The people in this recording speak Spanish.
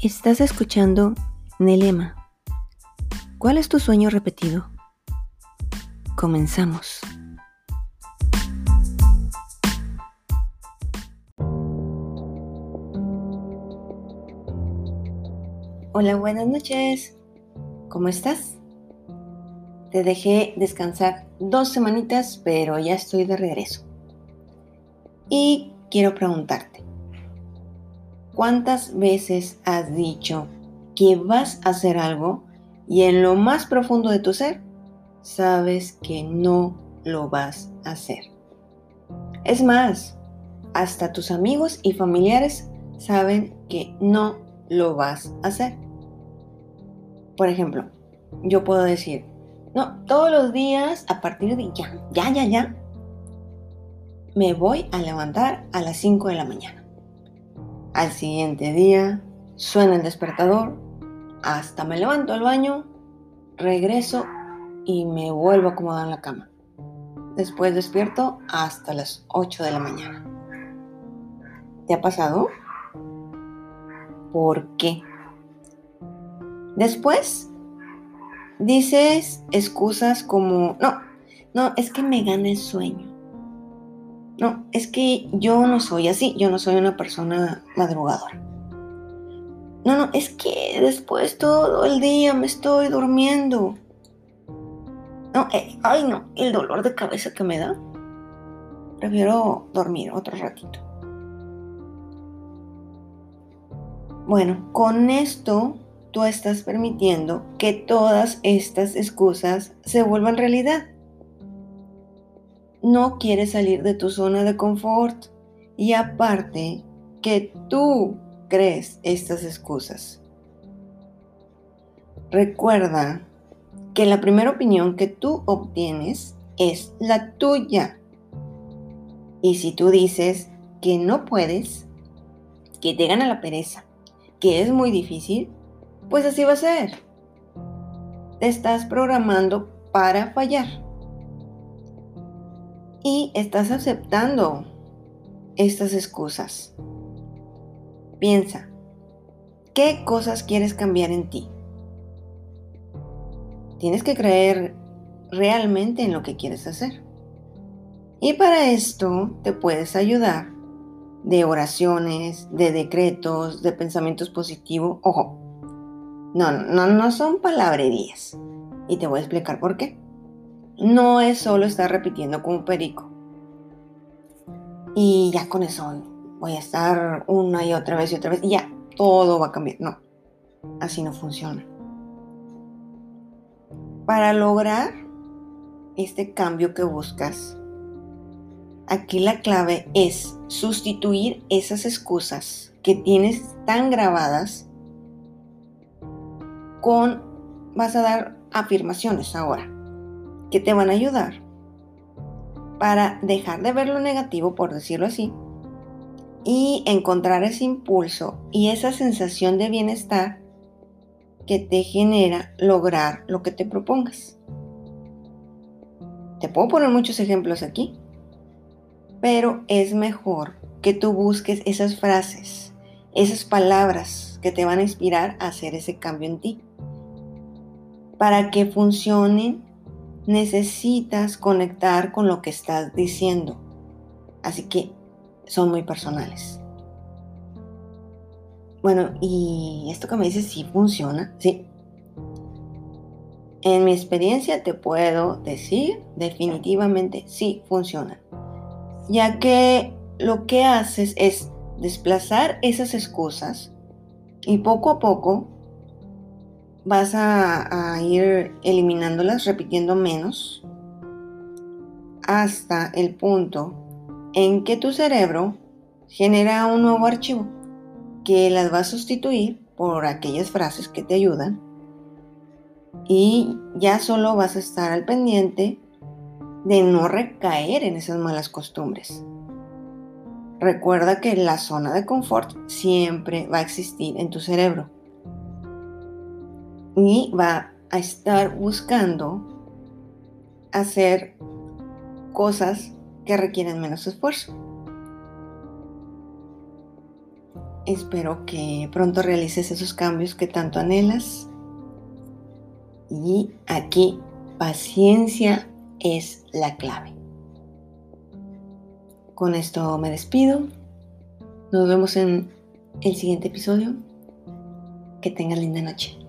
Estás escuchando Nelema. ¿Cuál es tu sueño repetido? Comenzamos. Hola, buenas noches. ¿Cómo estás? Te dejé descansar dos semanitas, pero ya estoy de regreso. Y quiero preguntarte, ¿Cuántas veces has dicho que vas a hacer algo y en lo más profundo de tu ser sabes que no lo vas a hacer? Es más, hasta tus amigos y familiares saben que no lo vas a hacer. Por ejemplo, yo puedo decir, no, todos los días a partir de ya, ya, ya, ya, me voy a levantar a las 5 de la mañana. Al siguiente día suena el despertador, hasta me levanto al baño, regreso y me vuelvo a acomodar en la cama. Después despierto hasta las 8 de la mañana. ¿Te ha pasado? ¿Por qué? Después dices excusas como, no, no, es que me gana el sueño. No, es que yo no soy así, yo no soy una persona madrugadora. No, no, es que después todo el día me estoy durmiendo. No, eh, ay no, el dolor de cabeza que me da. Prefiero dormir otro ratito. Bueno, con esto tú estás permitiendo que todas estas excusas se vuelvan realidad no quieres salir de tu zona de confort y aparte que tú crees estas excusas. Recuerda que la primera opinión que tú obtienes es la tuya. Y si tú dices que no puedes, que te gana la pereza, que es muy difícil, pues así va a ser. Te estás programando para fallar y estás aceptando estas excusas. Piensa, ¿qué cosas quieres cambiar en ti? Tienes que creer realmente en lo que quieres hacer. Y para esto te puedes ayudar de oraciones, de decretos, de pensamientos positivos. Ojo, no, no, no son palabrerías. Y te voy a explicar por qué no es solo estar repitiendo como un perico. Y ya con eso voy a estar una y otra vez y otra vez y ya todo va a cambiar. No, así no funciona. Para lograr este cambio que buscas, aquí la clave es sustituir esas excusas que tienes tan grabadas con, vas a dar afirmaciones ahora que te van a ayudar para dejar de ver lo negativo, por decirlo así, y encontrar ese impulso y esa sensación de bienestar que te genera lograr lo que te propongas. Te puedo poner muchos ejemplos aquí, pero es mejor que tú busques esas frases, esas palabras que te van a inspirar a hacer ese cambio en ti, para que funcionen necesitas conectar con lo que estás diciendo. Así que son muy personales. Bueno, y esto que me dices sí funciona, sí. En mi experiencia te puedo decir definitivamente sí funciona. Ya que lo que haces es desplazar esas excusas y poco a poco vas a, ir eliminándolas, repitiendo menos, hasta el punto en que tu cerebro genera un nuevo archivo que las va a sustituir por aquellas frases que te ayudan y ya solo vas a estar al pendiente de no recaer en esas malas costumbres. Recuerda que la zona de confort siempre va a existir en tu cerebro y va a estar buscando hacer cosas que requieren menos esfuerzo. Espero que pronto realices esos cambios que tanto anhelas. Y aquí, paciencia es la clave. Con esto me despido. Nos vemos en el siguiente episodio. Que tengas linda noche.